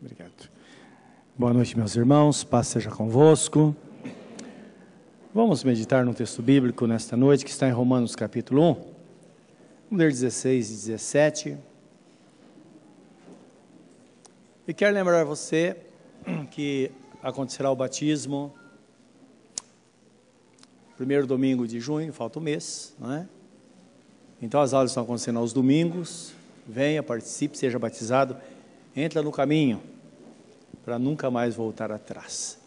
Obrigado. Boa noite, meus irmãos. Paz seja convosco. Vamos meditar no texto bíblico nesta noite, que está em Romanos capítulo 1. Vamos ler 16 e 17. E quero lembrar você que acontecerá o batismo primeiro domingo de junho, falta um mês, não é? Então as aulas estão acontecendo aos domingos. Venha, participe, seja batizado entra no caminho para nunca mais voltar atrás.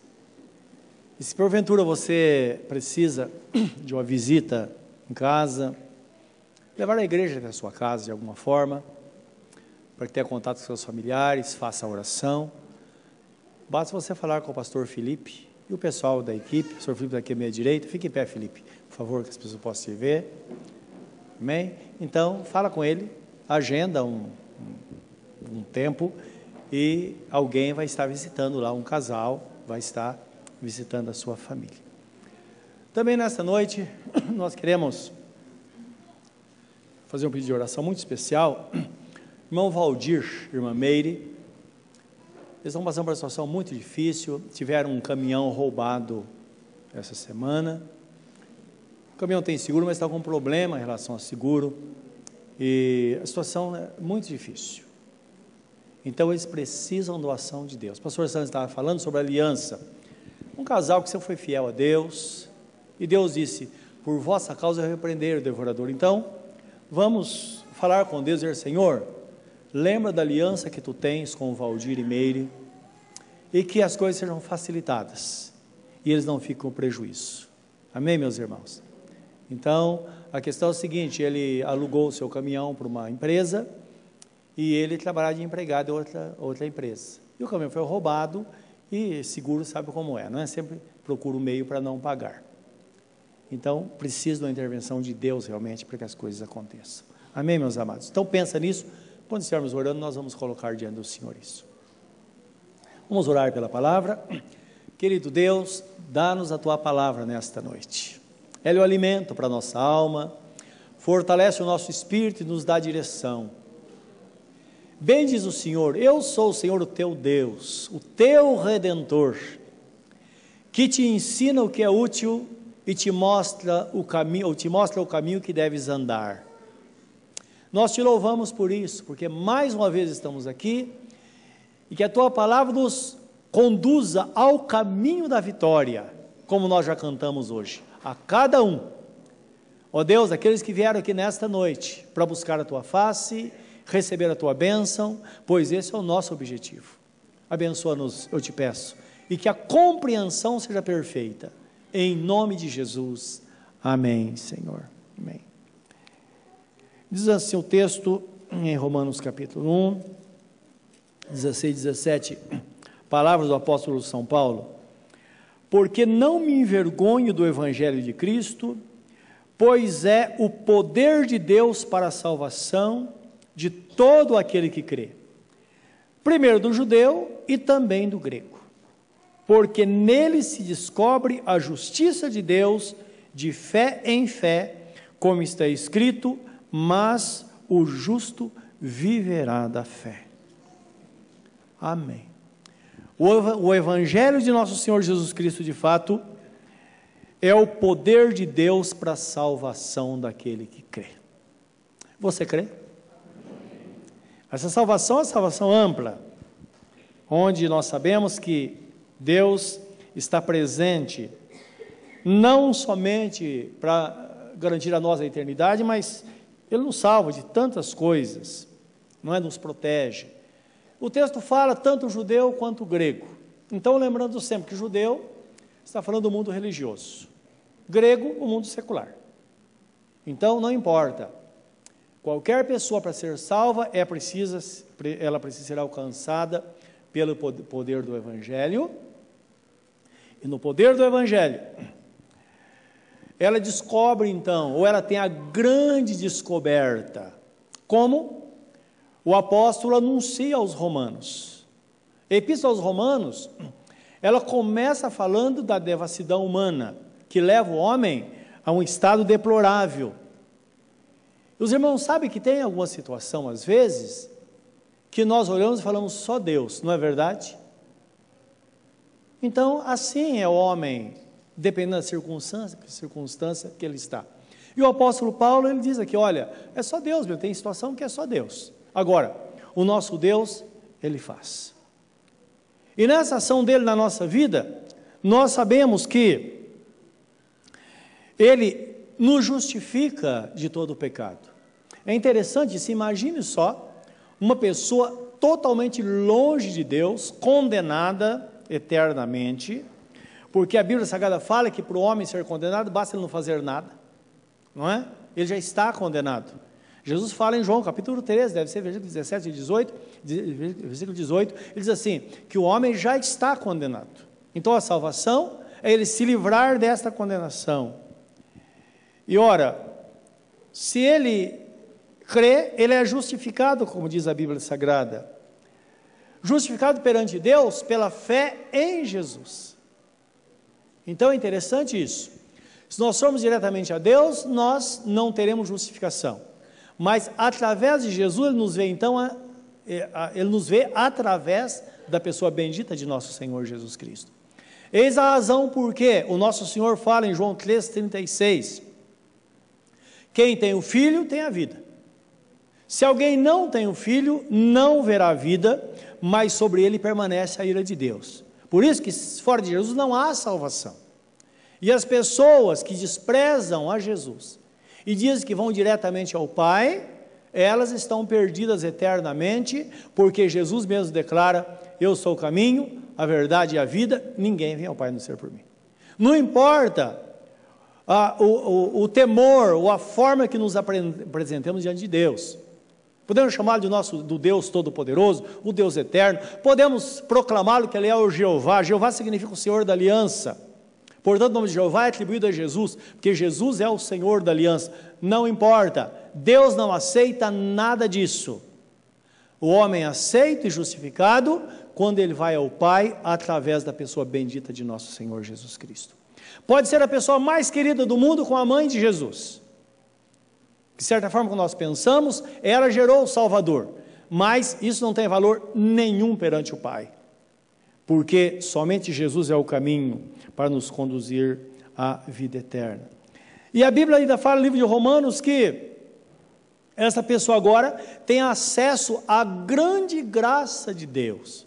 E se porventura você precisa de uma visita em casa, levar a igreja até a sua casa de alguma forma, para tenha contato com seus familiares, faça a oração, basta você falar com o pastor Felipe e o pessoal da equipe, o pastor Felipe daqui à minha direita, fique em pé, Felipe, por favor, que as pessoas possam te ver. Amém? Então, fala com ele, agenda um, um tempo e alguém vai estar visitando lá, um casal vai estar visitando a sua família. Também nesta noite, nós queremos fazer um pedido de oração muito especial. Irmão Valdir, irmã Meire, eles estão passando por uma situação muito difícil, tiveram um caminhão roubado essa semana. O caminhão tem seguro, mas está com um problema em relação ao seguro. E a situação é muito difícil. Então eles precisam da ação de Deus. O pastor Santos estava falando sobre aliança. Um casal que sempre foi fiel a Deus, e Deus disse: Por vossa causa eu repreender o devorador. Então, vamos falar com Deus e dizer: Senhor, lembra da aliança que tu tens com o Valdir e Meire, e que as coisas sejam facilitadas, e eles não fiquem com prejuízo. Amém, meus irmãos? Então, a questão é a seguinte: ele alugou o seu caminhão para uma empresa e ele trabalhava de empregado em outra, outra empresa. E o caminhão foi roubado e seguro sabe como é, não é? Sempre procura um meio para não pagar. Então, precisa da intervenção de Deus realmente para que as coisas aconteçam. Amém, meus amados? Então, pensa nisso. Quando estivermos orando, nós vamos colocar diante do Senhor isso. Vamos orar pela palavra. Querido Deus, dá-nos a tua palavra nesta noite. Ela é o alimento para a nossa alma, fortalece o nosso espírito e nos dá direção. Bem diz o Senhor: Eu sou o Senhor, o teu Deus, o teu redentor, que te ensina o que é útil e te mostra o caminho, ou te mostra o caminho que deves andar. Nós te louvamos por isso, porque mais uma vez estamos aqui e que a tua palavra nos conduza ao caminho da vitória, como nós já cantamos hoje, a cada um. Ó Deus, aqueles que vieram aqui nesta noite para buscar a tua face, receber a tua bênção, pois esse é o nosso objetivo. Abençoa-nos, eu te peço, e que a compreensão seja perfeita. Em nome de Jesus. Amém, Senhor. Amém. Diz assim o texto em Romanos capítulo 1, 16 e 17, palavras do apóstolo São Paulo. Porque não me envergonho do evangelho de Cristo, pois é o poder de Deus para a salvação de todo aquele que crê. Primeiro do judeu e também do grego. Porque nele se descobre a justiça de Deus de fé em fé, como está escrito, mas o justo viverá da fé. Amém. O Evangelho de nosso Senhor Jesus Cristo, de fato, é o poder de Deus para a salvação daquele que crê. Você crê? Essa salvação é salvação ampla, onde nós sabemos que Deus está presente, não somente para garantir a nós a eternidade, mas Ele nos salva de tantas coisas, não é? Nos protege. O texto fala tanto o judeu quanto o grego. Então, lembrando sempre que judeu está falando do mundo religioso, grego, o mundo secular. Então, não importa Qualquer pessoa para ser salva é precisa, ela precisa ser alcançada pelo poder do Evangelho. E no poder do Evangelho, ela descobre então, ou ela tem a grande descoberta, como o apóstolo anuncia aos romanos. Epístola aos Romanos, ela começa falando da devassidão humana, que leva o homem a um estado deplorável os irmãos sabem que tem alguma situação, às vezes, que nós olhamos e falamos só Deus, não é verdade? Então, assim é o homem, dependendo da circunstância, circunstância que ele está. E o apóstolo Paulo, ele diz aqui, olha, é só Deus, meu, tem situação que é só Deus. Agora, o nosso Deus, ele faz. E nessa ação dele na nossa vida, nós sabemos que ele nos justifica de todo o pecado. É interessante, se imagine só, uma pessoa totalmente longe de Deus, condenada eternamente, porque a Bíblia Sagrada fala que para o homem ser condenado basta ele não fazer nada, não é? Ele já está condenado. Jesus fala em João capítulo 13, deve ser versículo 17 e 18, versículo 18, ele diz assim: que o homem já está condenado. Então a salvação é ele se livrar desta condenação. E ora, se ele crê, ele é justificado, como diz a Bíblia Sagrada. Justificado perante Deus pela fé em Jesus. Então é interessante isso. Se nós formos diretamente a Deus, nós não teremos justificação. Mas através de Jesus, ele nos vê então, ele nos vê através da pessoa bendita de nosso Senhor Jesus Cristo. Eis a razão por que o nosso Senhor fala em João 3,36: Quem tem o filho tem a vida. Se alguém não tem o filho, não verá a vida, mas sobre ele permanece a ira de Deus. Por isso que fora de Jesus não há salvação. E as pessoas que desprezam a Jesus e dizem que vão diretamente ao Pai, elas estão perdidas eternamente, porque Jesus mesmo declara: Eu sou o caminho, a verdade e a vida, ninguém vem ao Pai não ser por mim. Não importa a, o, o, o, temor ou a forma que nos apresentemos diante de Deus. Podemos chamá-lo de nosso do Deus Todo-Poderoso, o Deus Eterno. Podemos proclamá-lo que Ele é o Jeová. Jeová significa o Senhor da aliança. Portanto, o nome de Jeová é atribuído a Jesus, porque Jesus é o Senhor da aliança. Não importa, Deus não aceita nada disso. O homem aceita e justificado quando ele vai ao Pai através da pessoa bendita de nosso Senhor Jesus Cristo. Pode ser a pessoa mais querida do mundo com a mãe de Jesus. De certa forma, quando nós pensamos, ela gerou o Salvador, mas isso não tem valor nenhum perante o Pai, porque somente Jesus é o caminho para nos conduzir à vida eterna. E a Bíblia ainda fala no livro de Romanos que essa pessoa agora tem acesso à grande graça de Deus.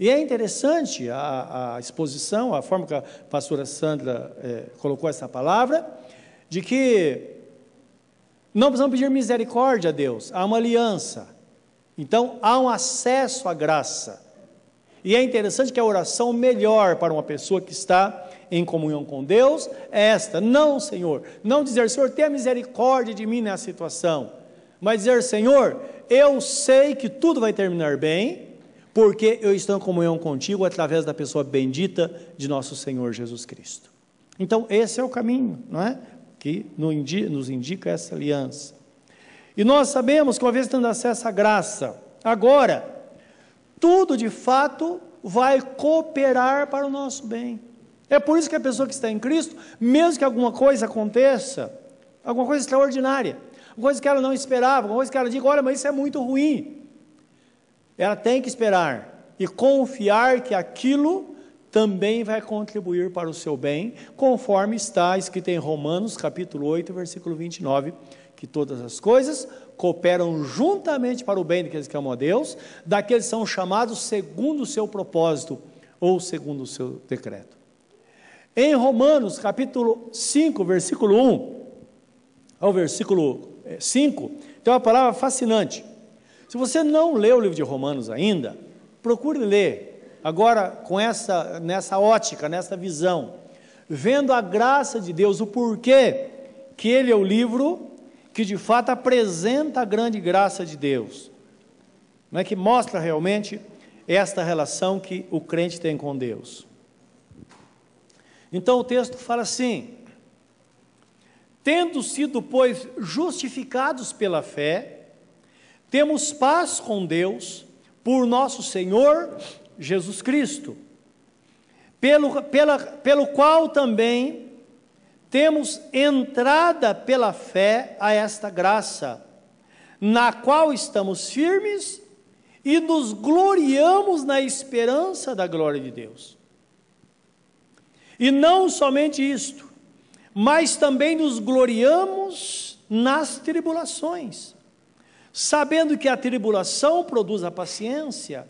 E é interessante a, a exposição, a forma que a pastora Sandra é, colocou essa palavra, de que não precisamos pedir misericórdia a Deus, há uma aliança. Então há um acesso à graça. E é interessante que a oração melhor para uma pessoa que está em comunhão com Deus é esta: não, Senhor, não dizer, Senhor, tenha misericórdia de mim nessa situação, mas dizer, Senhor, eu sei que tudo vai terminar bem, porque eu estou em comunhão contigo através da pessoa bendita de nosso Senhor Jesus Cristo. Então, esse é o caminho, não é? Que nos indica essa aliança. E nós sabemos que uma vez tendo acesso à graça, agora, tudo de fato vai cooperar para o nosso bem. É por isso que a pessoa que está em Cristo, mesmo que alguma coisa aconteça, alguma coisa extraordinária, alguma coisa que ela não esperava, alguma coisa que ela diga, olha, mas isso é muito ruim. Ela tem que esperar e confiar que aquilo também vai contribuir para o seu bem, conforme está escrito em Romanos, capítulo 8, versículo 29, que todas as coisas cooperam juntamente para o bem daqueles que amam a Deus, daqueles que são chamados segundo o seu propósito ou segundo o seu decreto. Em Romanos, capítulo 5, versículo 1 ao versículo 5, eh, tem uma palavra fascinante. Se você não leu o livro de Romanos ainda, procure ler agora com essa nessa ótica, nessa visão, vendo a graça de Deus, o porquê que ele é o livro que de fato apresenta a grande graça de Deus, não é que mostra realmente esta relação que o crente tem com Deus. Então o texto fala assim: tendo sido, pois, justificados pela fé, temos paz com Deus por nosso Senhor Jesus Cristo, pelo, pela, pelo qual também temos entrada pela fé a esta graça, na qual estamos firmes e nos gloriamos na esperança da glória de Deus. E não somente isto, mas também nos gloriamos nas tribulações, sabendo que a tribulação produz a paciência,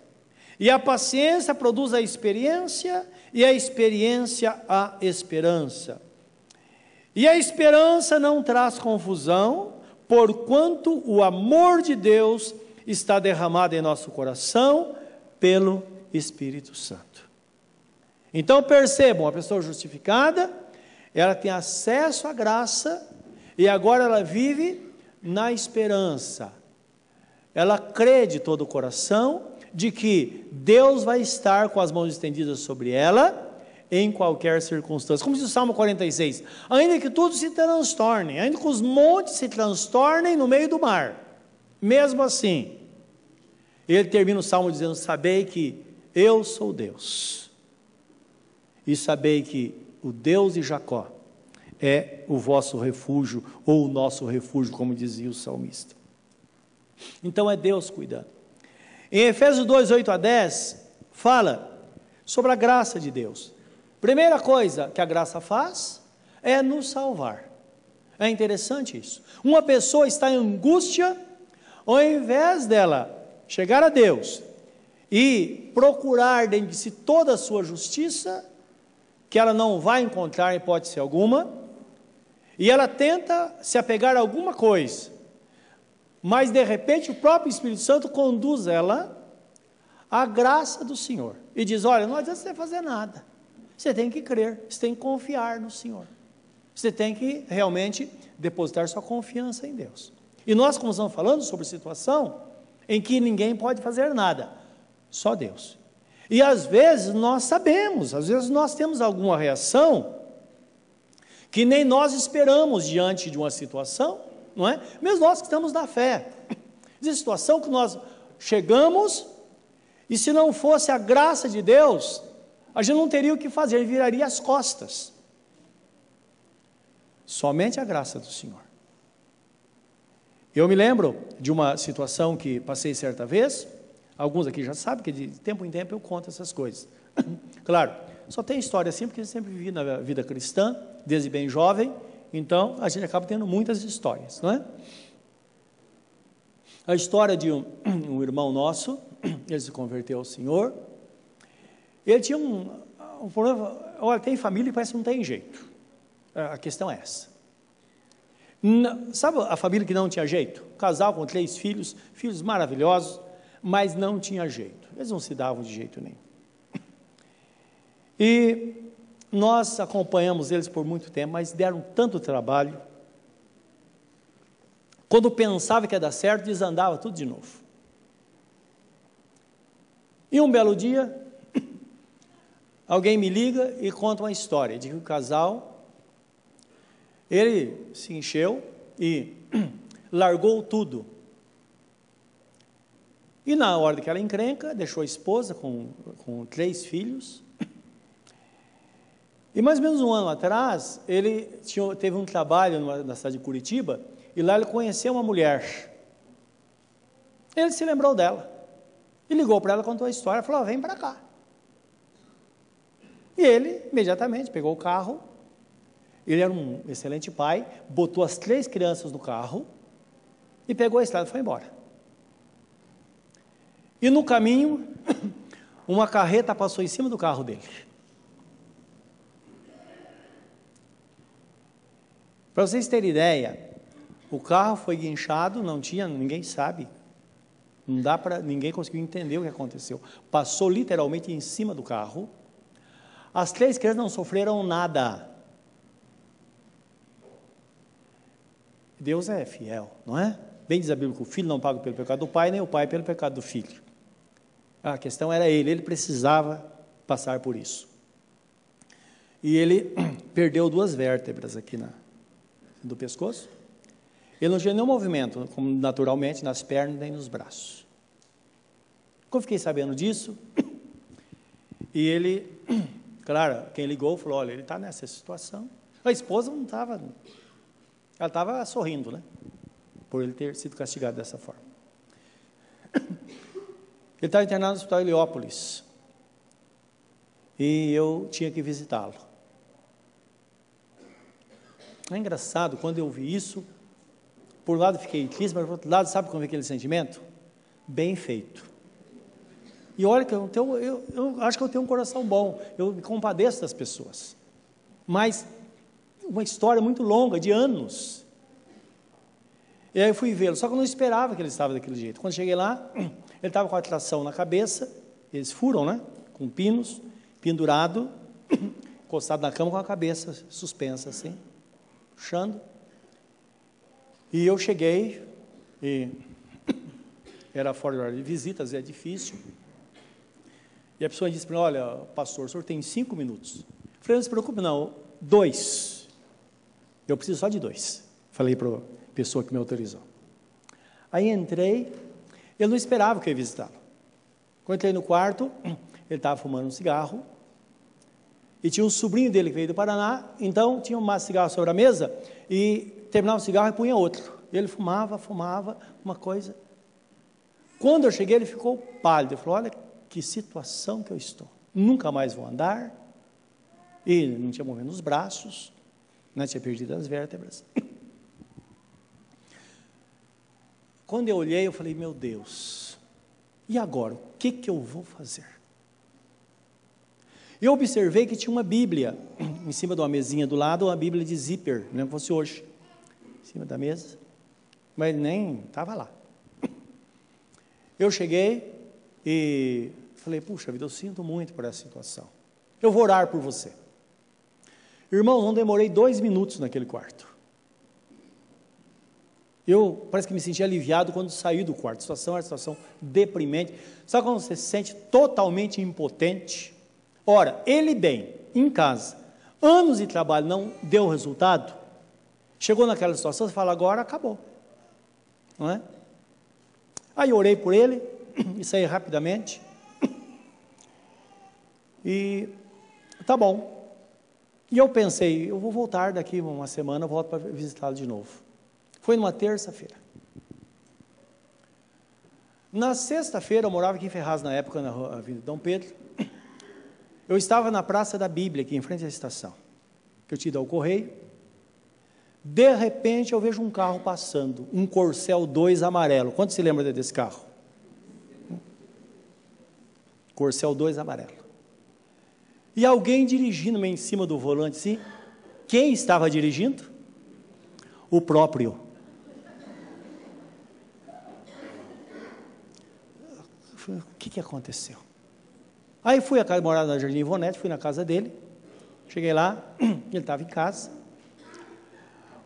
e a paciência produz a experiência, e a experiência a esperança. E a esperança não traz confusão, porquanto o amor de Deus está derramado em nosso coração pelo Espírito Santo. Então percebam, a pessoa justificada, ela tem acesso à graça e agora ela vive na esperança. Ela crê de todo o coração de que Deus vai estar com as mãos estendidas sobre ela em qualquer circunstância. Como diz o Salmo 46: ainda que tudo se transtorne, ainda que os montes se transtornem no meio do mar, mesmo assim, ele termina o salmo dizendo: Sabei que eu sou Deus, e sabei que o Deus de Jacó é o vosso refúgio, ou o nosso refúgio, como dizia o salmista. Então é Deus cuidando. Em Efésios 2, 8 a 10, fala sobre a graça de Deus. Primeira coisa que a graça faz é nos salvar. É interessante isso. Uma pessoa está em angústia, ao invés dela chegar a Deus e procurar dentro de si toda a sua justiça, que ela não vai encontrar em hipótese alguma, e ela tenta se apegar a alguma coisa, mas de repente o próprio Espírito Santo conduz ela à graça do Senhor e diz: Olha, não adianta você fazer nada. Você tem que crer, você tem que confiar no Senhor. Você tem que realmente depositar sua confiança em Deus. E nós, como estamos falando sobre situação em que ninguém pode fazer nada, só Deus. E às vezes nós sabemos, às vezes nós temos alguma reação que nem nós esperamos diante de uma situação, não é? Mesmo nós que estamos na fé. Existe situação que nós chegamos e se não fosse a graça de Deus, a gente não teria o que fazer, viraria as costas. Somente a graça do Senhor. Eu me lembro de uma situação que passei certa vez, alguns aqui já sabem que de tempo em tempo eu conto essas coisas. claro, só tem história assim porque eu sempre vivi na vida cristã, desde bem jovem, então a gente acaba tendo muitas histórias, não é? A história de um, um irmão nosso, ele se converteu ao Senhor, ele tinha um, um problema, olha, tem família e parece que não tem jeito. A questão é essa. sabe a família que não tinha jeito? Casal com três filhos, filhos maravilhosos, mas não tinha jeito. Eles não se davam de jeito nenhum. E nós acompanhamos eles por muito tempo, mas deram tanto trabalho. Quando pensava que ia dar certo, desandava tudo de novo. E um belo dia, Alguém me liga e conta uma história de que o casal ele se encheu e largou tudo. E na hora daquela encrenca, deixou a esposa com, com três filhos. E mais ou menos um ano atrás, ele tinha, teve um trabalho numa, na cidade de Curitiba, e lá ele conheceu uma mulher. Ele se lembrou dela. E ligou para ela, contou a história, falou: vem para cá. E ele, imediatamente, pegou o carro. Ele era um excelente pai, botou as três crianças no carro e pegou a estrada e foi embora. E no caminho, uma carreta passou em cima do carro dele. Para vocês terem ideia, o carro foi guinchado, não tinha, ninguém sabe. Não dá para, ninguém conseguiu entender o que aconteceu. Passou literalmente em cima do carro as três crianças não sofreram nada. Deus é fiel, não é? Bem diz a Bíblia que o filho não paga pelo pecado do pai, nem o pai pelo pecado do filho. A questão era ele, ele precisava passar por isso. E ele perdeu duas vértebras aqui na, do pescoço. Ele não tinha nenhum movimento, como naturalmente, nas pernas nem nos braços. Quando fiquei sabendo disso, e ele Claro, quem ligou falou: olha, ele está nessa situação. A esposa não estava. Ela estava sorrindo, né? Por ele ter sido castigado dessa forma. Ele estava internado no hospital Heliópolis. E eu tinha que visitá-lo. É engraçado, quando eu vi isso, por um lado fiquei triste, mas por outro lado, sabe como é aquele sentimento? Bem feito. E olha que eu, tenho, eu, eu acho que eu tenho um coração bom, eu me compadeço das pessoas. Mas uma história muito longa, de anos. E aí eu fui vê-lo, só que eu não esperava que ele estava daquele jeito. Quando cheguei lá, ele estava com a tração na cabeça, eles furam, né? Com pinos, pendurado, encostado na cama com a cabeça suspensa assim, puxando. E eu cheguei, e era fora de visitas, é difícil. E a pessoa disse para mim, olha, pastor, o senhor tem cinco minutos. Eu falei, não se preocupe não, dois. Eu preciso só de dois. Falei para a pessoa que me autorizou. Aí entrei, ele não esperava que eu ia visitá-lo. Quando entrei no quarto, ele estava fumando um cigarro, e tinha um sobrinho dele que veio do Paraná, então tinha um cigarro sobre a mesa, e terminava o cigarro e punha outro. Ele fumava, fumava, uma coisa. Quando eu cheguei, ele ficou pálido. Ele falou: Olha que situação que eu estou. Nunca mais vou andar. E não tinha movimento nos braços, né? tinha perdido as vértebras. Quando eu olhei, eu falei: Meu Deus, e agora? O que, que eu vou fazer? Eu observei que tinha uma Bíblia em cima de uma mesinha do lado, uma Bíblia de zíper, não fosse hoje, em cima da mesa, mas nem estava lá. Eu cheguei e falei: Puxa vida, eu sinto muito por essa situação. Eu vou orar por você. Irmão, não demorei dois minutos naquele quarto. Eu parece que me senti aliviado quando saí do quarto. A situação era uma situação deprimente. Sabe quando você se sente totalmente impotente? Ora, ele bem, em casa, anos de trabalho não deu resultado, chegou naquela situação, você fala, agora acabou. Não é? Aí orei por ele e saí rapidamente. E tá bom. E eu pensei, eu vou voltar daqui uma semana, volto para visitá-lo de novo. Foi numa terça-feira. Na sexta-feira, eu morava aqui em Ferraz na época, na Avenida Dom Pedro. Eu estava na Praça da Bíblia, aqui em frente à estação, que eu te dou o correio. De repente eu vejo um carro passando, um Corcel 2 amarelo. Quanto se lembra desse carro? Corcel 2 amarelo. E alguém dirigindo em cima do volante, sim. Quem estava dirigindo? O próprio. O que, que aconteceu? Aí fui a casa, morava na Jardim Ivonete, fui na casa dele. Cheguei lá, ele estava em casa.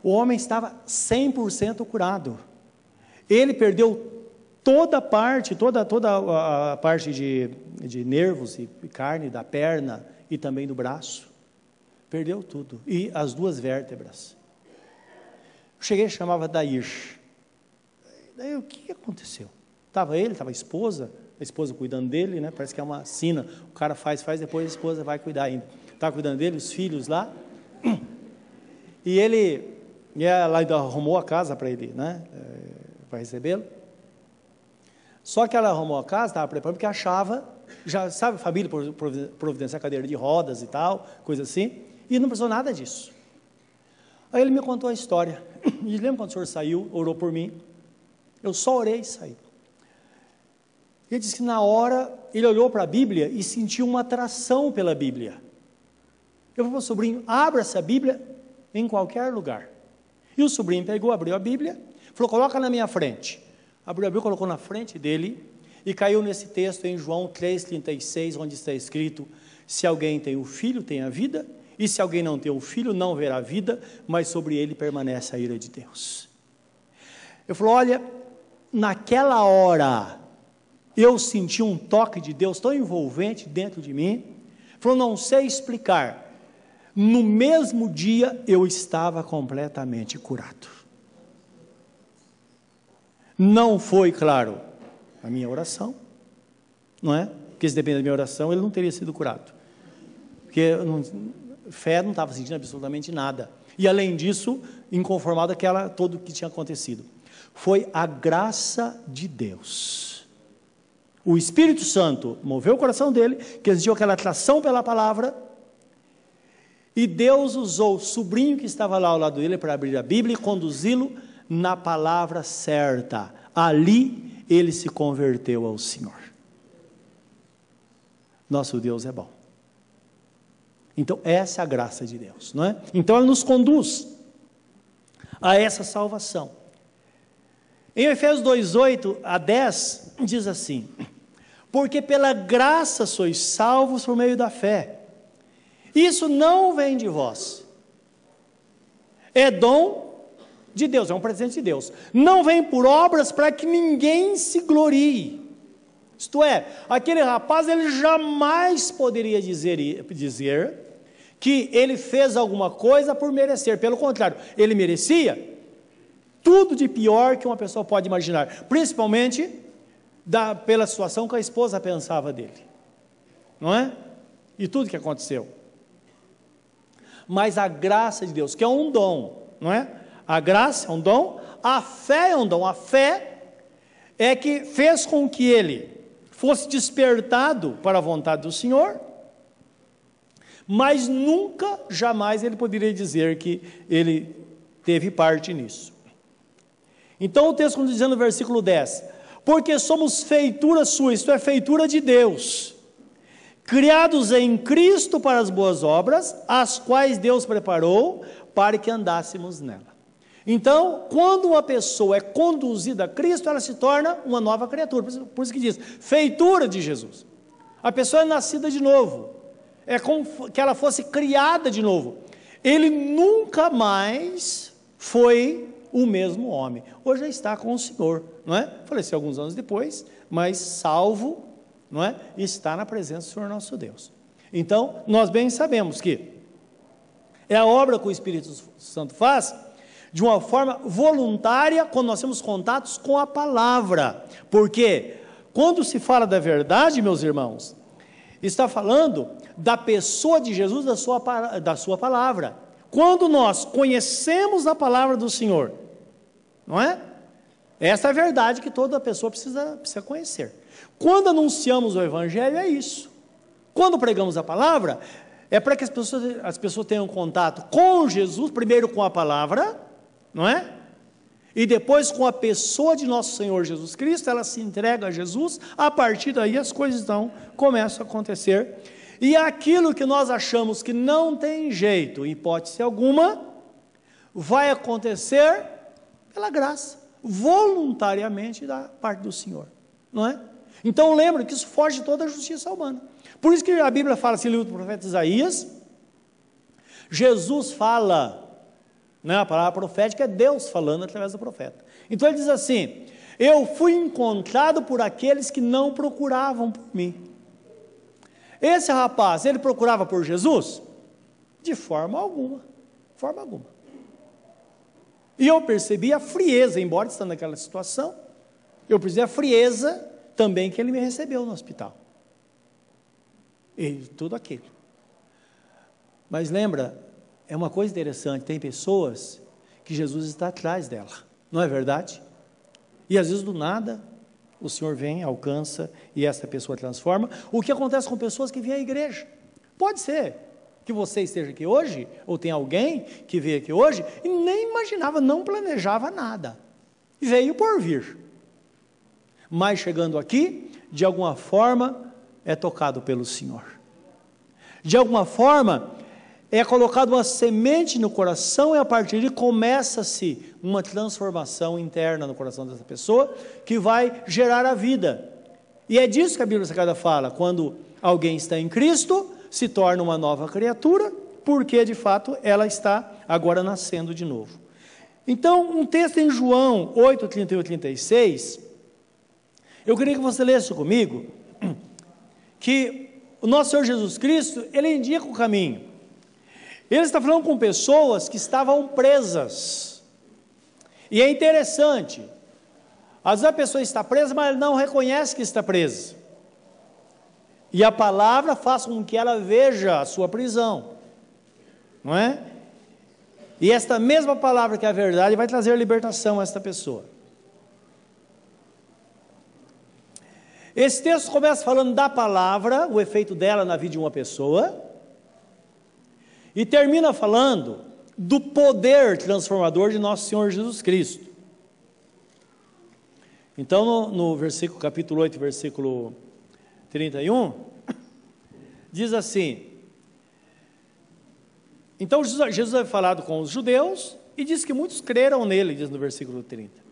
O homem estava 100% curado. Ele perdeu toda a parte, toda, toda a parte de, de nervos e carne da perna e também do braço. Perdeu tudo. E as duas vértebras. Cheguei, chamava Dair. Daí o que aconteceu? Estava ele, estava a esposa, a esposa cuidando dele, né? Parece que é uma sina. O cara faz, faz, depois a esposa vai cuidar ainda. Estava cuidando dele, os filhos lá. E ele, e ela ainda arrumou a casa para ele, né? É, para recebê-lo. Só que ela arrumou a casa, estava preparando, porque achava, já sabe, família providenciar cadeira de rodas e tal, coisa assim, e não precisou nada disso. Aí ele me contou a história. E lembra quando o senhor saiu, orou por mim? Eu só orei e saí. Ele disse que na hora ele olhou para a Bíblia e sentiu uma atração pela Bíblia. Eu falei, sobrinho, abra essa Bíblia em qualquer lugar. E o sobrinho pegou, abriu a Bíblia, falou, coloca na minha frente. Abriu a Bíblia, colocou na frente dele e caiu nesse texto em João 3,36, onde está escrito: Se alguém tem o filho, tem a vida, e se alguém não tem o filho, não verá a vida, mas sobre ele permanece a ira de Deus. Eu falou: Olha, naquela hora, eu senti um toque de Deus tão envolvente dentro de mim. Falou, não sei explicar. No mesmo dia eu estava completamente curado. Não foi, claro, a minha oração, não é? Porque se depende da minha oração, ele não teria sido curado. Porque não, fé não estava sentindo absolutamente nada. E além disso, inconformado aquela todo o que tinha acontecido. Foi a graça de Deus O Espírito Santo moveu o coração dele, que existiu aquela atração pela palavra, e Deus usou o sobrinho que estava lá ao lado dele para abrir a Bíblia e conduzi-lo na palavra certa. Ali ele se converteu ao Senhor. Nosso Deus é bom. Então, essa é a graça de Deus, não é? Então, ela nos conduz a essa salvação. Em Efésios 2, 8 a 10, diz assim: Porque pela graça sois salvos por meio da fé. Isso não vem de vós, é dom de Deus, é um presente de Deus. Não vem por obras para que ninguém se glorie. Isto é, aquele rapaz ele jamais poderia dizer, dizer que ele fez alguma coisa por merecer. Pelo contrário, ele merecia tudo de pior que uma pessoa pode imaginar, principalmente da, pela situação que a esposa pensava dele, não é? E tudo que aconteceu. Mas a graça de Deus, que é um dom, não é? A graça é um dom, a fé é um dom. A fé é que fez com que ele fosse despertado para a vontade do Senhor, mas nunca, jamais ele poderia dizer que ele teve parte nisso. Então o texto diz no versículo 10: Porque somos feitura sua, isto é, feitura de Deus, criados em Cristo para as boas obras, as quais Deus preparou para que andássemos nela. Então, quando uma pessoa é conduzida a Cristo, ela se torna uma nova criatura. Por isso, que diz, feitura de Jesus. A pessoa é nascida de novo. É como que ela fosse criada de novo. Ele nunca mais foi o mesmo homem. Hoje já está com o Senhor, não é? Faleceu alguns anos depois, mas salvo, não é? Está na presença do Senhor nosso Deus. Então, nós bem sabemos que é a obra que o Espírito Santo faz de uma forma voluntária quando nós temos contatos com a palavra. Porque quando se fala da verdade, meus irmãos, está falando da pessoa de Jesus, da sua, da sua palavra. Quando nós conhecemos a palavra do Senhor, não é? Essa é a verdade que toda pessoa precisa, precisa conhecer. Quando anunciamos o Evangelho, é isso. Quando pregamos a palavra, é para que as pessoas, as pessoas tenham contato com Jesus, primeiro com a palavra, não é? E depois, com a pessoa de nosso Senhor Jesus Cristo, ela se entrega a Jesus, a partir daí as coisas então começam a acontecer. E aquilo que nós achamos que não tem jeito, hipótese alguma, vai acontecer pela graça, voluntariamente da parte do Senhor, não é? Então lembre que isso foge de toda a justiça humana. Por isso que a Bíblia fala assim, livro do profeta Isaías, Jesus fala né? A palavra profética é Deus falando através do profeta. Então ele diz assim: Eu fui encontrado por aqueles que não procuravam por mim. Esse rapaz, ele procurava por Jesus? De forma alguma. Forma alguma. E eu percebi a frieza, embora estando naquela situação, eu percebi a frieza também que ele me recebeu no hospital. E tudo aquilo. Mas lembra, é uma coisa interessante, tem pessoas que Jesus está atrás dela, não é verdade? E às vezes do nada o Senhor vem, alcança e essa pessoa transforma. O que acontece com pessoas que vêm à igreja? Pode ser que você esteja aqui hoje, ou tem alguém que veio aqui hoje e nem imaginava, não planejava nada. Veio por vir. Mas chegando aqui, de alguma forma, é tocado pelo Senhor. De alguma forma, é colocada uma semente no coração e a partir de começa-se uma transformação interna no coração dessa pessoa que vai gerar a vida. E é disso que a Bíblia Sagrada fala, quando alguém está em Cristo, se torna uma nova criatura, porque de fato ela está agora nascendo de novo. Então, um texto em João 8, 31 e 36, eu queria que você lesse comigo, que o nosso Senhor Jesus Cristo, ele indica o caminho. Ele está falando com pessoas que estavam presas. E é interessante. Às vezes a pessoa está presa, mas não reconhece que está presa. E a palavra faz com que ela veja a sua prisão. Não é? E esta mesma palavra que é a verdade vai trazer libertação a esta pessoa. Esse texto começa falando da palavra, o efeito dela na vida de uma pessoa, e termina falando do poder transformador de nosso Senhor Jesus Cristo. Então, no, no versículo, capítulo 8, versículo 31, diz assim: Então Jesus havia falado com os judeus e diz que muitos creram nele, diz no versículo 30.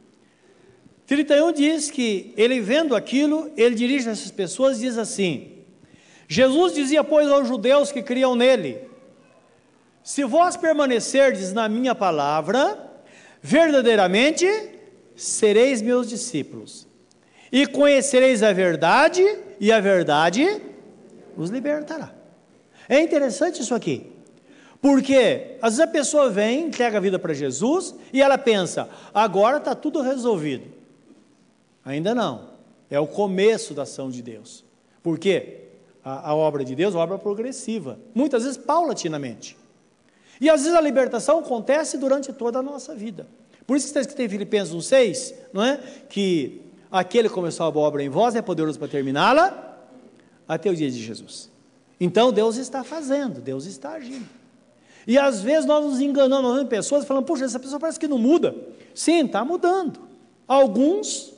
31 diz que ele vendo aquilo, ele dirige essas pessoas e diz assim: Jesus dizia, pois, aos judeus que criam nele: Se vós permanecerdes na minha palavra, verdadeiramente sereis meus discípulos, e conhecereis a verdade, e a verdade os libertará. É interessante isso aqui, porque às vezes a pessoa vem, entrega a vida para Jesus, e ela pensa: agora está tudo resolvido. Ainda não. É o começo da ação de Deus. Por quê? A, a obra de Deus é uma obra progressiva, muitas vezes paulatinamente. E às vezes a libertação acontece durante toda a nossa vida. Por isso que está escrito em Filipenses 1,6, não é? Que aquele que começou a boa obra em vós é poderoso para terminá-la até o dia de Jesus. Então Deus está fazendo, Deus está agindo. E às vezes nós nos enganamos, nós vemos pessoas falando, puxa, essa pessoa parece que não muda. Sim, está mudando. Alguns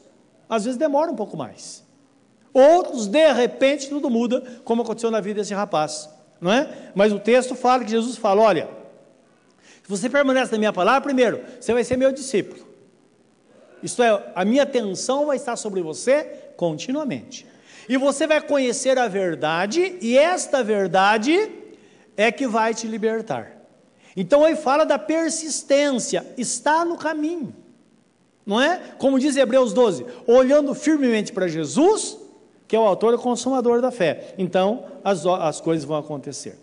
às vezes demora um pouco mais. Outros, de repente, tudo muda, como aconteceu na vida desse rapaz. Não é? Mas o texto fala que Jesus fala: olha, se você permanece na minha palavra, primeiro, você vai ser meu discípulo. Isto é, a minha atenção vai estar sobre você continuamente. E você vai conhecer a verdade, e esta verdade é que vai te libertar. Então ele fala da persistência, está no caminho não é? Como diz Hebreus 12, olhando firmemente para Jesus, que é o autor e consumador da fé. Então, as, as coisas vão acontecer.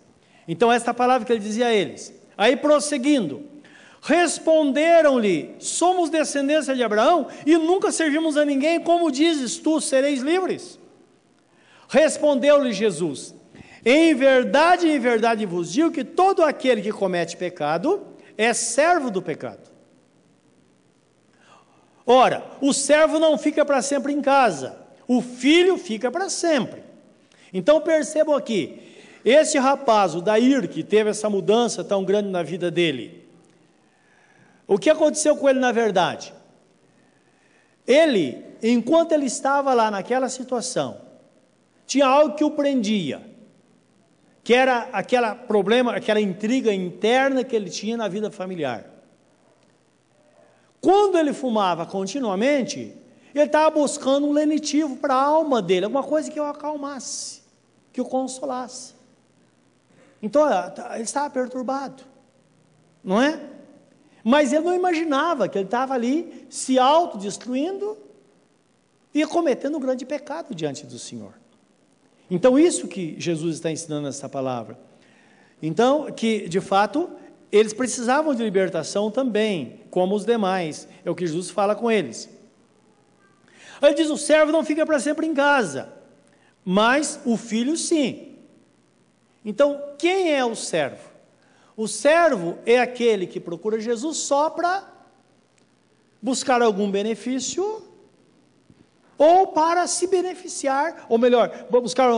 Então, esta palavra que ele dizia a eles. Aí, prosseguindo, responderam-lhe: Somos descendência de Abraão e nunca servimos a ninguém, como dizes tu, sereis livres? Respondeu-lhe Jesus: Em verdade, em verdade vos digo que todo aquele que comete pecado é servo do pecado. Ora, o servo não fica para sempre em casa, o filho fica para sempre. Então percebam aqui, esse rapaz, o Dair, que teve essa mudança tão grande na vida dele, o que aconteceu com ele na verdade? Ele, enquanto ele estava lá naquela situação, tinha algo que o prendia, que era aquele problema, aquela intriga interna que ele tinha na vida familiar. Quando ele fumava continuamente, ele estava buscando um lenitivo para a alma dele, alguma coisa que o acalmasse, que o consolasse. Então, ele estava perturbado, não é? Mas ele não imaginava que ele estava ali se autodestruindo e cometendo um grande pecado diante do Senhor. Então, isso que Jesus está ensinando nessa palavra. Então, que de fato eles precisavam de libertação também, como os demais. É o que Jesus fala com eles. Ele diz: o servo não fica para sempre em casa, mas o filho sim. Então, quem é o servo? O servo é aquele que procura Jesus só para buscar algum benefício ou para se beneficiar, ou melhor, buscar,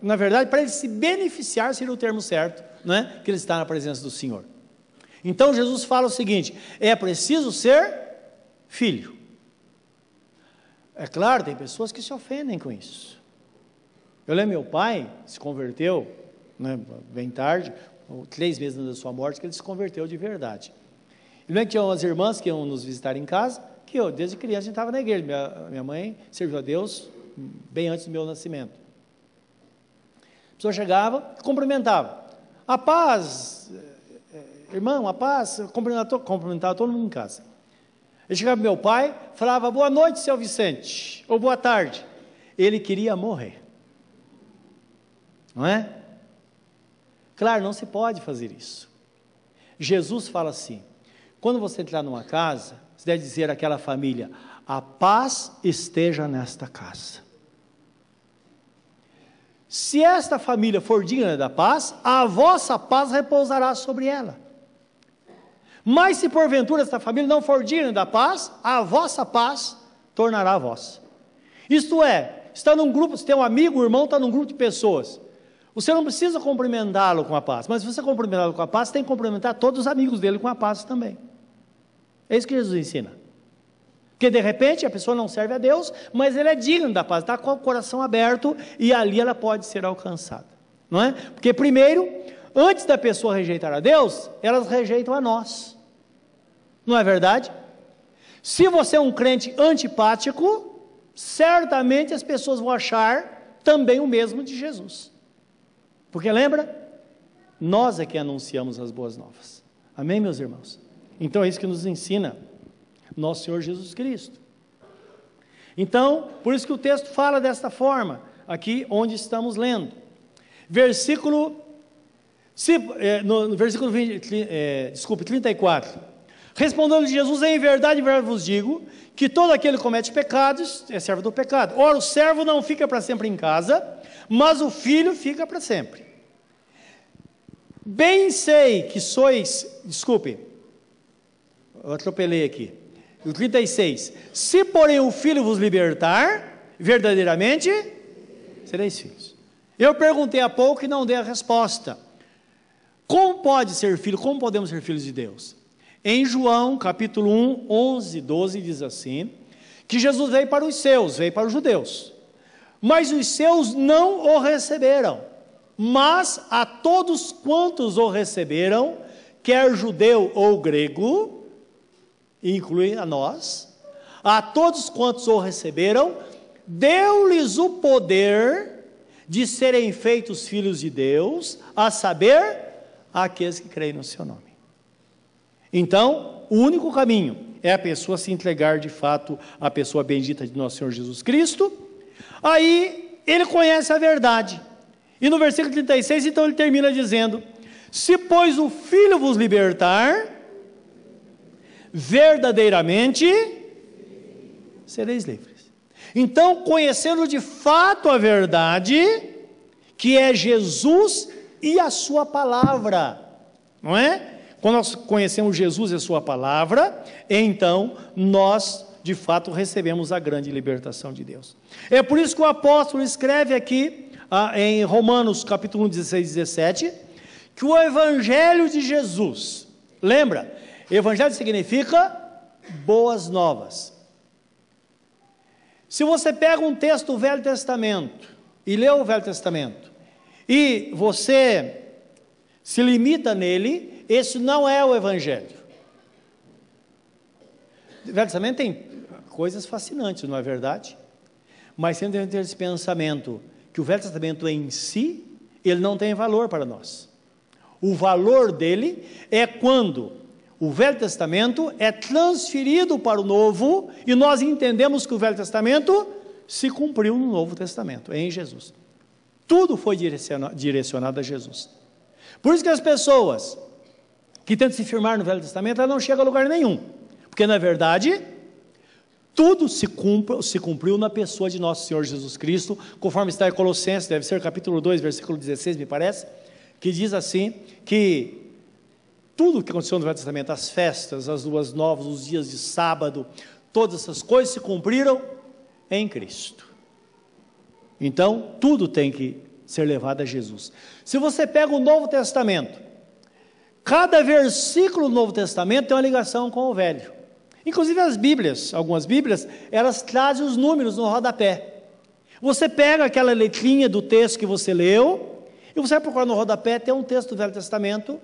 na verdade, para ele se beneficiar seria o termo certo, não é? Que ele está na presença do Senhor. Então Jesus fala o seguinte: é preciso ser filho. É claro, tem pessoas que se ofendem com isso. Eu lembro meu pai se converteu, né, bem tarde, três meses antes da sua morte, que ele se converteu de verdade. E lembro que tinha umas irmãs que iam nos visitar em casa, que eu, desde criança, a gente estava na igreja. Minha, minha mãe serviu a Deus bem antes do meu nascimento. A pessoa chegava e cumprimentava. A paz, irmão, a paz, cumprimentava, todo mundo em casa. Ele chegava meu pai, falava, boa noite, seu Vicente, ou boa tarde. Ele queria morrer. Não é? Claro, não se pode fazer isso. Jesus fala assim: quando você entrar numa casa, você deve dizer àquela família: a paz esteja nesta casa. Se esta família for digna da paz, a vossa paz repousará sobre ela. Mas se porventura esta família não for digna da paz, a vossa paz tornará a vossa. Isto é, está num grupo, se tem um amigo, um irmão, está num grupo de pessoas. Você não precisa cumprimentá-lo com a paz, mas se você cumprimentá-lo com a paz, tem que cumprimentar todos os amigos dele com a paz também. É isso que Jesus ensina. Porque de repente a pessoa não serve a Deus, mas ele é digno da paz, está com o coração aberto e ali ela pode ser alcançada. Não é? Porque primeiro, antes da pessoa rejeitar a Deus, elas rejeitam a nós. Não é verdade? Se você é um crente antipático, certamente as pessoas vão achar também o mesmo de Jesus. Porque lembra? Nós é que anunciamos as boas novas. Amém, meus irmãos? Então é isso que nos ensina nosso Senhor Jesus Cristo. Então, por isso que o texto fala desta forma, aqui onde estamos lendo. Versículo, se, é, no, no, versículo 20, é, desculpe, 34. Respondendo Jesus, em verdade, em verdade vos digo, que todo aquele que comete pecados é servo do pecado. Ora, o servo não fica para sempre em casa, mas o filho fica para sempre. Bem sei que sois, desculpe, eu atropelei aqui. O 36. Se, porém, o filho vos libertar, verdadeiramente sereis filhos. Eu perguntei há pouco e não dei a resposta. Como pode ser filho? Como podemos ser filhos de Deus? Em João, capítulo 1, 11, 12, diz assim: que Jesus veio para os seus, veio para os judeus. Mas os seus não o receberam. Mas a todos quantos o receberam, quer judeu ou grego, inclui a nós, a todos quantos o receberam, deu-lhes o poder de serem feitos filhos de Deus, a saber, aqueles que creem no seu nome. Então, o único caminho é a pessoa se entregar de fato à pessoa bendita de nosso Senhor Jesus Cristo. Aí ele conhece a verdade. E no versículo 36, então ele termina dizendo: Se pois o Filho vos libertar, verdadeiramente sereis livres. Então, conhecendo de fato a verdade, que é Jesus e a Sua palavra, não é? Quando nós conhecemos Jesus e a Sua palavra, então nós de fato recebemos a grande libertação de Deus. É por isso que o apóstolo escreve aqui ah, em Romanos capítulo 16, 17, que o Evangelho de Jesus, lembra, Evangelho significa boas novas. Se você pega um texto do Velho Testamento e lê o Velho Testamento e você se limita nele, esse não é o Evangelho. Velho Testamento tem coisas fascinantes, não é verdade? Mas sempre deve ter esse pensamento que o Velho Testamento em si, ele não tem valor para nós. O valor dele é quando o Velho Testamento é transferido para o Novo e nós entendemos que o Velho Testamento se cumpriu no Novo Testamento, em Jesus. Tudo foi direcionado a Jesus. Por isso que as pessoas que tentam se firmar no Velho Testamento, elas não chegam a lugar nenhum. Porque, na verdade, tudo se, cumpre, se cumpriu na pessoa de nosso Senhor Jesus Cristo, conforme está em Colossenses, deve ser capítulo 2, versículo 16, me parece, que diz assim, que tudo que aconteceu no Velho Testamento, as festas, as luas novas, os dias de sábado, todas essas coisas se cumpriram em Cristo. Então, tudo tem que ser levado a Jesus. Se você pega o Novo Testamento, cada versículo do Novo Testamento tem uma ligação com o Velho. Inclusive as Bíblias, algumas Bíblias, elas trazem os números no rodapé. Você pega aquela letrinha do texto que você leu, e você vai procurar no rodapé, tem um texto do Velho Testamento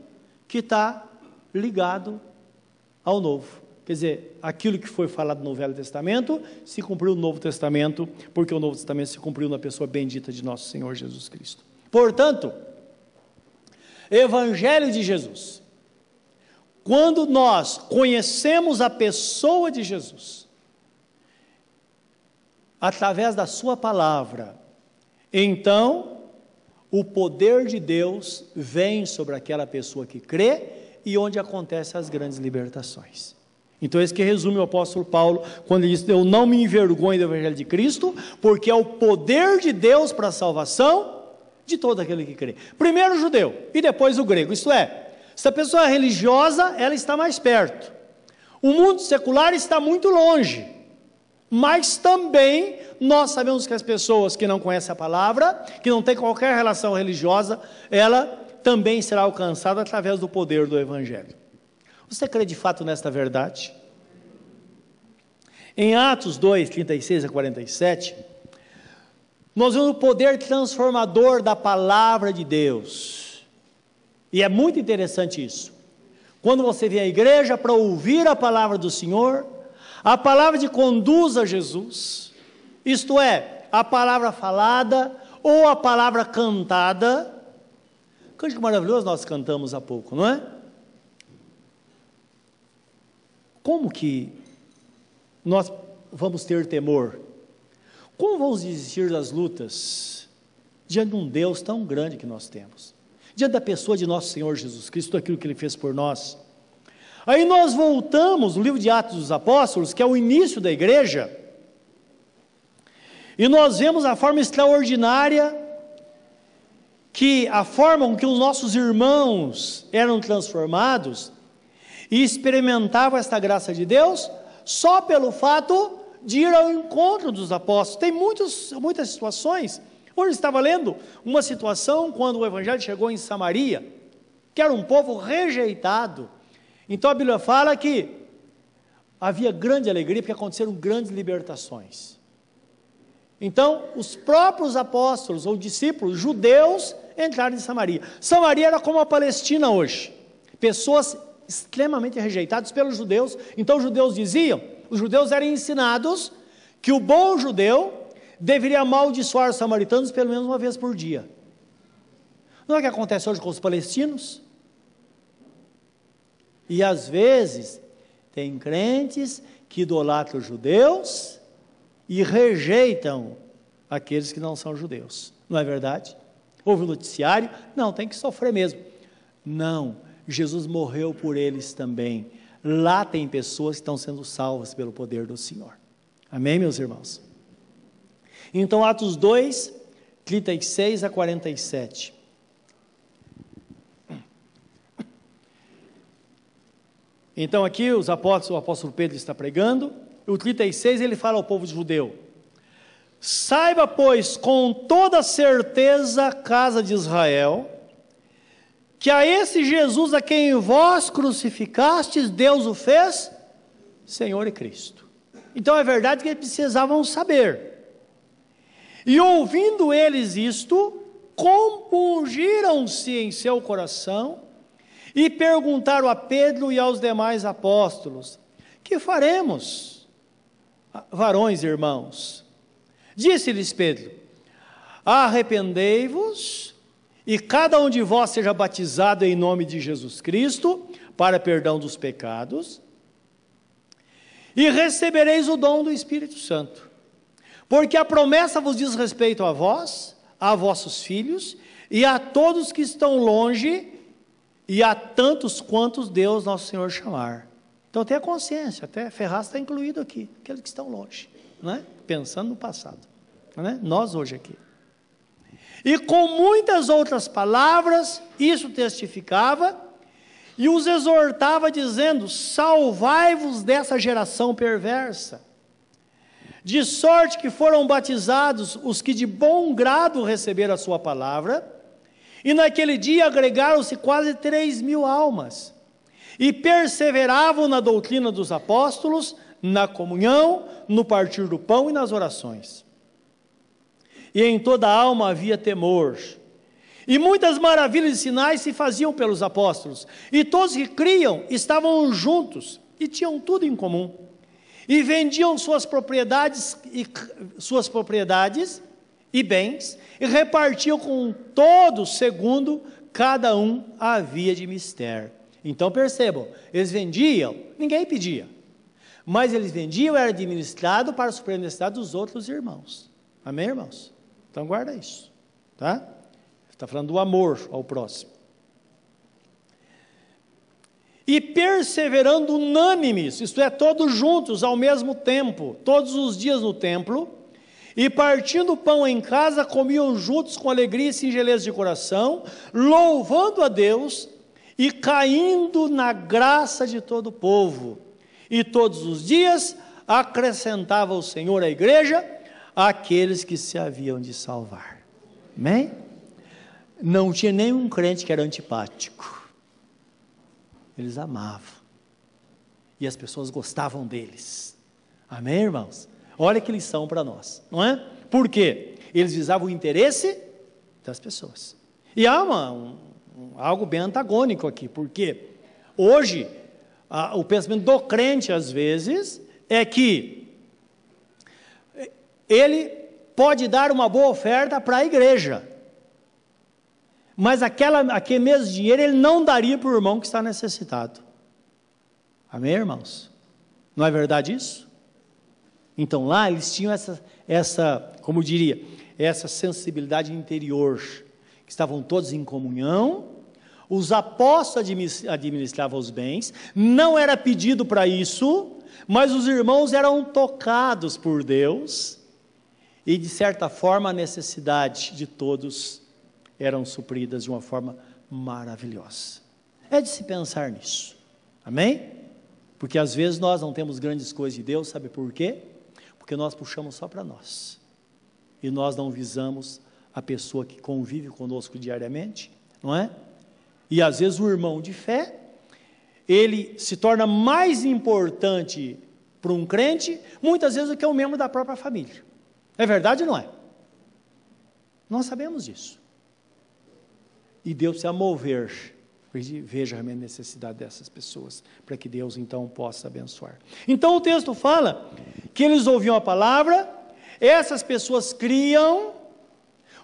que está ligado ao Novo. Quer dizer, aquilo que foi falado no Velho Testamento se cumpriu no Novo Testamento, porque o Novo Testamento se cumpriu na pessoa bendita de nosso Senhor Jesus Cristo. Portanto, Evangelho de Jesus. Quando nós conhecemos a pessoa de Jesus, através da Sua palavra, então o poder de Deus vem sobre aquela pessoa que crê e onde acontecem as grandes libertações. Então, esse que resume o apóstolo Paulo, quando ele diz: Eu não me envergonho do Evangelho de Cristo, porque é o poder de Deus para a salvação de todo aquele que crê. Primeiro o judeu e depois o grego. Isto é, se a pessoa é religiosa, ela está mais perto. O mundo secular está muito longe. Mas também nós sabemos que as pessoas que não conhecem a palavra, que não têm qualquer relação religiosa, ela também será alcançada através do poder do Evangelho. Você crê de fato nesta verdade? Em Atos 2, 36 a 47, nós vemos o poder transformador da palavra de Deus. E é muito interessante isso. Quando você vem à igreja para ouvir a palavra do Senhor, a palavra te conduz a Jesus, isto é, a palavra falada ou a palavra cantada. Cântico maravilhoso nós cantamos há pouco, não é? Como que nós vamos ter temor? Como vamos desistir das lutas diante de um Deus tão grande que nós temos? Diante da pessoa de nosso Senhor Jesus Cristo, aquilo que Ele fez por nós. Aí nós voltamos no livro de Atos dos Apóstolos, que é o início da igreja, e nós vemos a forma extraordinária que a forma com que os nossos irmãos eram transformados e experimentavam esta graça de Deus só pelo fato de ir ao encontro dos apóstolos. Tem muitos, muitas situações. Hoje estava lendo uma situação quando o evangelho chegou em Samaria, que era um povo rejeitado então a Bíblia fala que havia grande alegria porque aconteceram grandes libertações. Então, os próprios apóstolos ou discípulos judeus entraram em Samaria. Samaria era como a Palestina hoje. Pessoas extremamente rejeitadas pelos judeus. Então, os judeus diziam, os judeus eram ensinados que o bom judeu deveria amaldiçoar os samaritanos pelo menos uma vez por dia. Não é o que acontece hoje com os palestinos? E às vezes tem crentes que idolatram judeus e rejeitam aqueles que não são judeus. Não é verdade? Houve um noticiário? Não, tem que sofrer mesmo. Não, Jesus morreu por eles também. Lá tem pessoas que estão sendo salvas pelo poder do Senhor. Amém, meus irmãos? Então, Atos 2, 36 a 47. Então aqui os apóstolos, o apóstolo Pedro está pregando, o 36 ele fala ao povo judeu: Saiba, pois, com toda certeza, casa de Israel, que a esse Jesus a quem vós crucificastes, Deus o fez Senhor e Cristo. Então é verdade que eles precisavam saber. E ouvindo eles isto, compungiram-se em seu coração e perguntaram a Pedro e aos demais apóstolos: Que faremos, varões irmãos? Disse-lhes Pedro: Arrependei-vos e cada um de vós seja batizado em nome de Jesus Cristo para perdão dos pecados, e recebereis o dom do Espírito Santo. Porque a promessa vos diz respeito a vós, a vossos filhos e a todos que estão longe e a tantos quantos Deus nosso Senhor chamar. Então tenha consciência, até Ferraz está incluído aqui, aqueles que estão longe, né? pensando no passado. Né? Nós hoje aqui. E com muitas outras palavras, isso testificava e os exortava, dizendo: Salvai-vos dessa geração perversa. De sorte que foram batizados os que de bom grado receberam a sua palavra e naquele dia agregaram-se quase três mil almas, e perseveravam na doutrina dos apóstolos, na comunhão, no partir do pão e nas orações. E em toda a alma havia temor. E muitas maravilhas e sinais se faziam pelos apóstolos, e todos que criam estavam juntos e tinham tudo em comum. E vendiam suas propriedades e suas propriedades e bens e repartiam com todos segundo cada um havia de mistério. Então percebam, eles vendiam, ninguém pedia, mas eles vendiam era administrado para suprir a necessidade dos outros irmãos. Amém, irmãos? Então guarda isso, tá? Está falando do amor ao próximo. E perseverando unânimes, isto é, todos juntos ao mesmo tempo, todos os dias no templo, e partindo o pão em casa, comiam juntos com alegria e singeleza de coração, louvando a Deus e caindo na graça de todo o povo. E todos os dias acrescentava o Senhor à igreja aqueles que se haviam de salvar. Amém? Não tinha nenhum crente que era antipático. Eles amavam. E as pessoas gostavam deles. Amém, irmãos? Olha que lição para nós, não é? Por quê? Eles visavam o interesse das pessoas. E há uma, um, algo bem antagônico aqui, porque hoje a, o pensamento do crente, às vezes, é que ele pode dar uma boa oferta para a igreja, mas aquela, aquele mesmo dinheiro ele não daria para o irmão que está necessitado. Amém, irmãos? Não é verdade isso? Então lá eles tinham essa, essa, como eu diria, essa sensibilidade interior, que estavam todos em comunhão, os apóstolos administravam os bens, não era pedido para isso, mas os irmãos eram tocados por Deus, e de certa forma a necessidade de todos eram supridas de uma forma maravilhosa. É de se pensar nisso. Amém? Porque às vezes nós não temos grandes coisas de Deus, sabe por quê? Porque nós puxamos só para nós. E nós não visamos a pessoa que convive conosco diariamente, não é? E às vezes o irmão de fé, ele se torna mais importante para um crente, muitas vezes do que um membro da própria família. É verdade ou não é? Nós sabemos disso. E Deus precisa mover, veja a necessidade dessas pessoas, para que Deus então possa abençoar. Então o texto fala que eles ouviam a palavra, essas pessoas criam,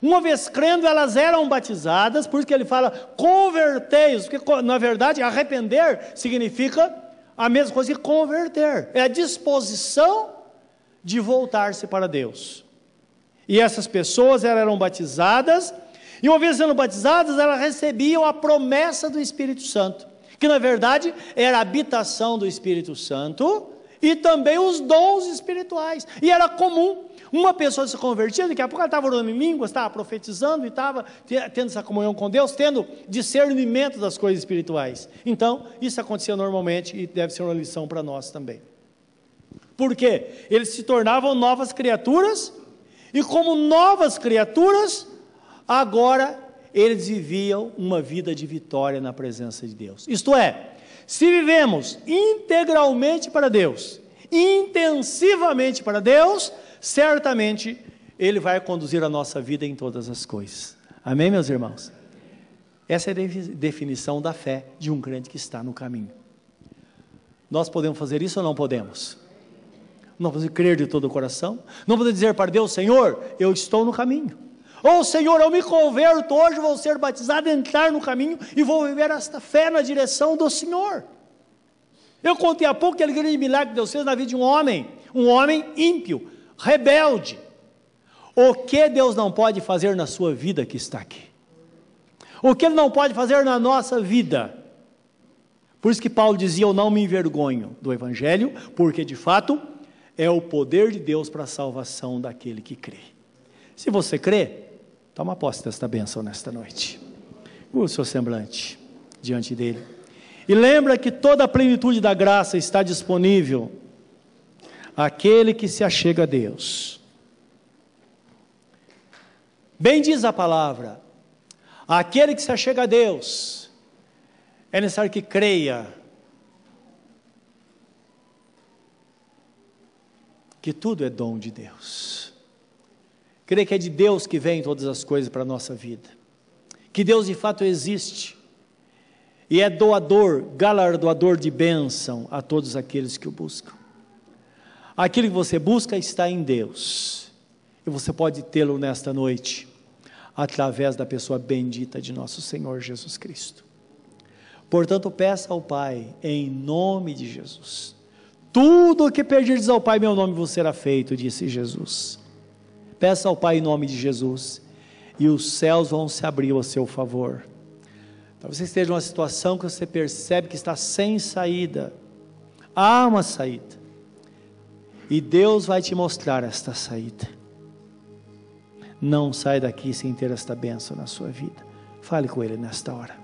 uma vez crendo, elas eram batizadas, por isso que ele fala convertei-os, porque na verdade arrepender significa a mesma coisa que converter, é a disposição de voltar-se para Deus. E essas pessoas eram batizadas, e uma vez sendo batizadas, elas recebiam a promessa do Espírito Santo, que na verdade era a habitação do Espírito Santo e também os dons espirituais. E era comum uma pessoa se convertia, daqui a pouco ela estava orando em línguas, estava profetizando e estava tendo essa comunhão com Deus, tendo discernimento das coisas espirituais. Então, isso acontecia normalmente e deve ser uma lição para nós também. Por quê? Eles se tornavam novas criaturas, e como novas criaturas, agora eles viviam uma vida de vitória na presença de Deus. Isto é, se vivemos integralmente para Deus, intensivamente para Deus, certamente Ele vai conduzir a nossa vida em todas as coisas. Amém, meus irmãos? Essa é a definição da fé de um crente que está no caminho. Nós podemos fazer isso ou não podemos? Não podemos crer de todo o coração? Não podemos dizer para Deus, Senhor, eu estou no caminho. Ou Senhor, eu me converto hoje, vou ser batizado, entrar no caminho e vou viver esta fé na direção do Senhor. Eu contei há pouco aquele grande milagre que Deus fez na vida de um homem, um homem ímpio, rebelde. O que Deus não pode fazer na sua vida que está aqui? O que Ele não pode fazer na nossa vida? Por isso que Paulo dizia: Eu não me envergonho do Evangelho, porque de fato é o poder de Deus para a salvação daquele que crê. Se você crê, toma posse desta bênção nesta noite. O seu semblante diante dele. E lembra que toda a plenitude da graça está disponível aquele que se achega a Deus. Bem diz a palavra: aquele que se achega a Deus, é necessário que creia que tudo é dom de Deus. Creia que é de Deus que vem todas as coisas para a nossa vida. Que Deus de fato existe e é doador, galardoador de bênção a todos aqueles que o buscam. Aquilo que você busca está em Deus. E você pode tê-lo nesta noite, através da pessoa bendita de nosso Senhor Jesus Cristo. Portanto, peça ao Pai, em nome de Jesus. Tudo o que pedirdes ao Pai, meu nome vos será feito, disse Jesus. Peça ao Pai em nome de Jesus, e os céus vão se abrir a seu favor. Talvez você esteja numa situação que você percebe que está sem saída. Há uma saída. E Deus vai te mostrar esta saída. Não sai daqui sem ter esta bênção na sua vida. Fale com Ele nesta hora.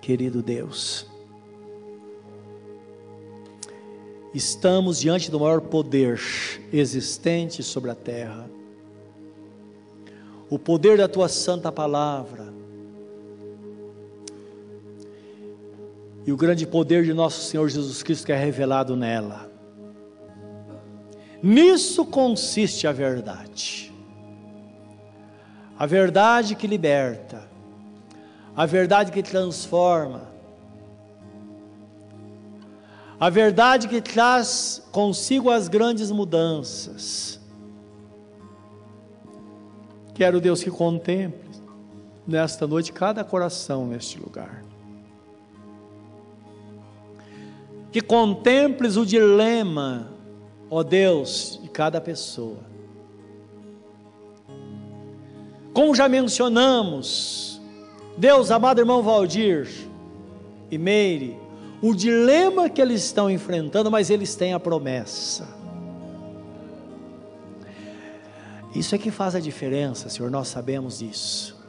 Querido Deus, Estamos diante do maior poder existente sobre a terra. O poder da tua santa palavra. E o grande poder de nosso Senhor Jesus Cristo que é revelado nela. Nisso consiste a verdade. A verdade que liberta, a verdade que transforma, a verdade que traz consigo as grandes mudanças. Quero, Deus, que contemple nesta noite cada coração neste lugar. Que contemples o dilema, ó Deus, de cada pessoa. Como já mencionamos, Deus, amado irmão Valdir e Meire, o dilema que eles estão enfrentando, mas eles têm a promessa. Isso é que faz a diferença, Senhor, nós sabemos disso.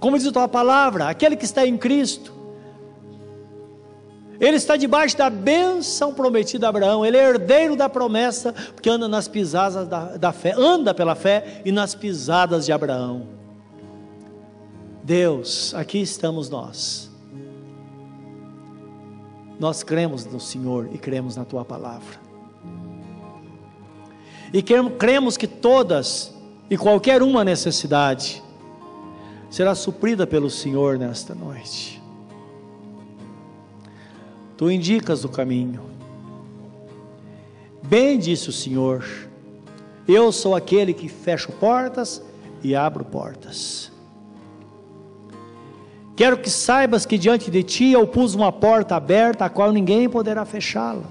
Como diz a tua palavra, aquele que está em Cristo, ele está debaixo da bênção prometida a Abraão, ele é herdeiro da promessa, porque anda nas pisadas da, da fé, anda pela fé e nas pisadas de Abraão. Deus, aqui estamos nós nós cremos no Senhor e cremos na tua palavra. E cremos que todas e qualquer uma necessidade será suprida pelo Senhor nesta noite. Tu indicas o caminho. Bem disse o Senhor: Eu sou aquele que fecho portas e abro portas. Quero que saibas que diante de ti eu pus uma porta aberta, a qual ninguém poderá fechá-la.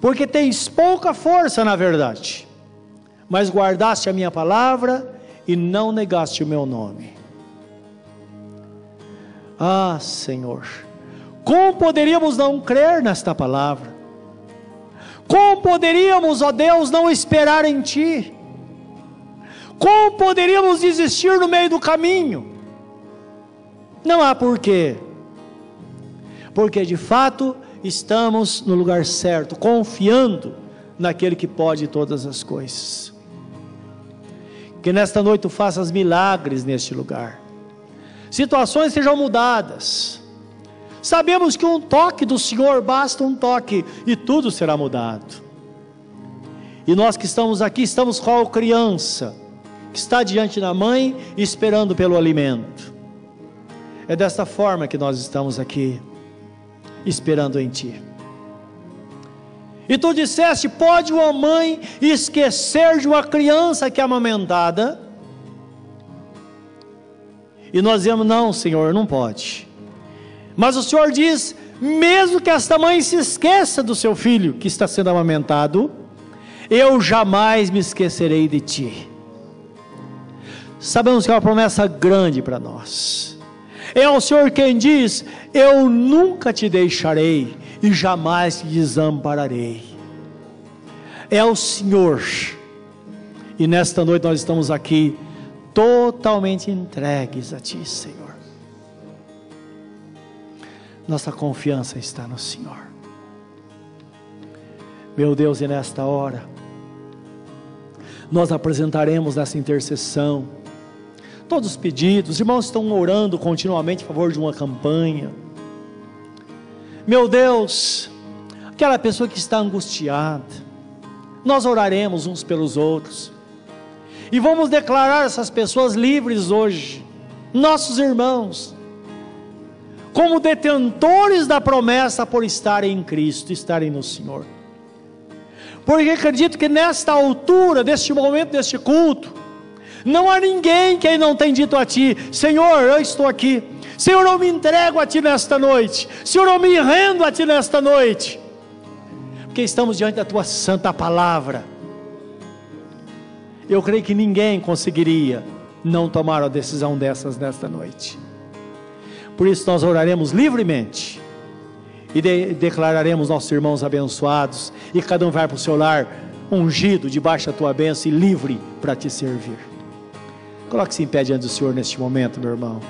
Porque tens pouca força, na verdade, mas guardaste a minha palavra e não negaste o meu nome. Ah, Senhor, como poderíamos não crer nesta palavra? Como poderíamos, ó Deus, não esperar em Ti? Como poderíamos desistir no meio do caminho? Não há porquê. Porque de fato estamos no lugar certo, confiando naquele que pode todas as coisas. Que nesta noite faças milagres neste lugar. Situações sejam mudadas. Sabemos que um toque do Senhor basta um toque e tudo será mudado. E nós que estamos aqui, estamos qual criança que está diante da mãe esperando pelo alimento. É desta forma que nós estamos aqui, esperando em Ti. E tu disseste: pode uma mãe esquecer de uma criança que é amamentada? E nós dizemos: não, Senhor, não pode. Mas o Senhor diz: mesmo que esta mãe se esqueça do seu filho que está sendo amamentado, eu jamais me esquecerei de ti. Sabemos que é uma promessa grande para nós. É o Senhor quem diz: Eu nunca te deixarei e jamais te desampararei. É o Senhor. E nesta noite nós estamos aqui totalmente entregues a Ti, Senhor. Nossa confiança está no Senhor. Meu Deus, e nesta hora, nós apresentaremos essa intercessão todos os pedidos. Os irmãos estão orando continuamente a favor de uma campanha. Meu Deus, aquela pessoa que está angustiada, nós oraremos uns pelos outros. E vamos declarar essas pessoas livres hoje, nossos irmãos, como detentores da promessa por estarem em Cristo, estarem no Senhor. Porque acredito que nesta altura, deste momento, deste culto, não há ninguém que não tem dito a ti: Senhor, eu estou aqui. Senhor, eu me entrego a ti nesta noite. Senhor, eu me rendo a ti nesta noite. Porque estamos diante da tua santa palavra. Eu creio que ninguém conseguiria não tomar uma decisão dessas nesta noite. Por isso nós oraremos livremente e de declararemos nossos irmãos abençoados e cada um vai para o seu lar ungido debaixo da tua bênção e livre para te servir. Coloque-se em pé diante do Senhor neste momento, meu irmão.